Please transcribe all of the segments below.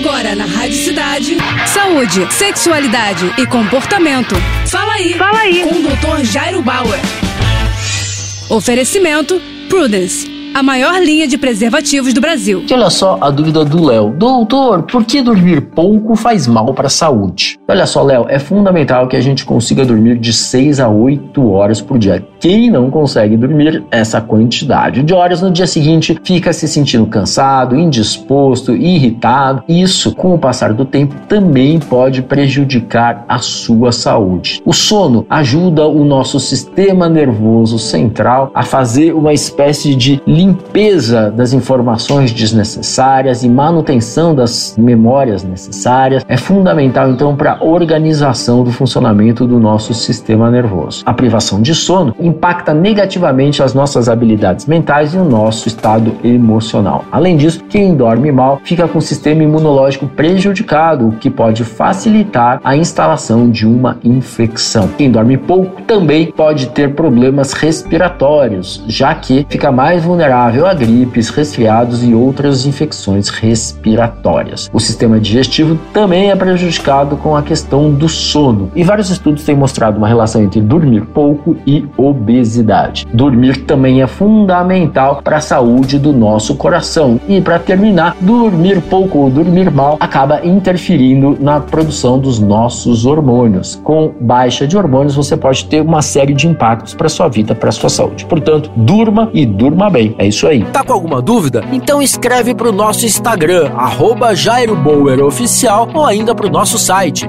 Agora na Rádio Cidade. Saúde, sexualidade e comportamento. Fala aí. Fala aí. Com o Dr. Jairo Bauer. Oferecimento Prudence a maior linha de preservativos do Brasil. E olha só a dúvida do Léo. Doutor, por que dormir pouco faz mal para a saúde? Olha só, Léo, é fundamental que a gente consiga dormir de 6 a 8 horas por dia. Quem não consegue dormir essa quantidade de horas no dia seguinte fica se sentindo cansado, indisposto, irritado. Isso, com o passar do tempo, também pode prejudicar a sua saúde. O sono ajuda o nosso sistema nervoso central a fazer uma espécie de limpeza das informações desnecessárias e manutenção das memórias necessárias é fundamental então para organização do funcionamento do nosso sistema nervoso. A privação de sono impacta negativamente as nossas habilidades mentais e o nosso estado emocional. Além disso, quem dorme mal fica com o sistema imunológico prejudicado, o que pode facilitar a instalação de uma infecção. Quem dorme pouco também pode ter problemas respiratórios, já que fica mais vulnerável a gripes, resfriados e outras infecções respiratórias. O sistema digestivo também é prejudicado com a questão do sono, e vários estudos têm mostrado uma relação entre dormir pouco e obesidade. Dormir também é fundamental para a saúde do nosso coração. E para terminar, dormir pouco ou dormir mal acaba interferindo na produção dos nossos hormônios. Com baixa de hormônios, você pode ter uma série de impactos para sua vida, para sua saúde. Portanto, durma e durma bem. É isso aí. Tá com alguma dúvida? Então escreve pro nosso Instagram, arroba Jairo Bauer Oficial, ou ainda pro nosso site,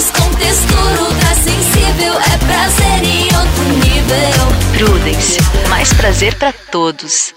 sabores com textura sensível. É prazer em outro nível. Prudence, mais prazer para todos.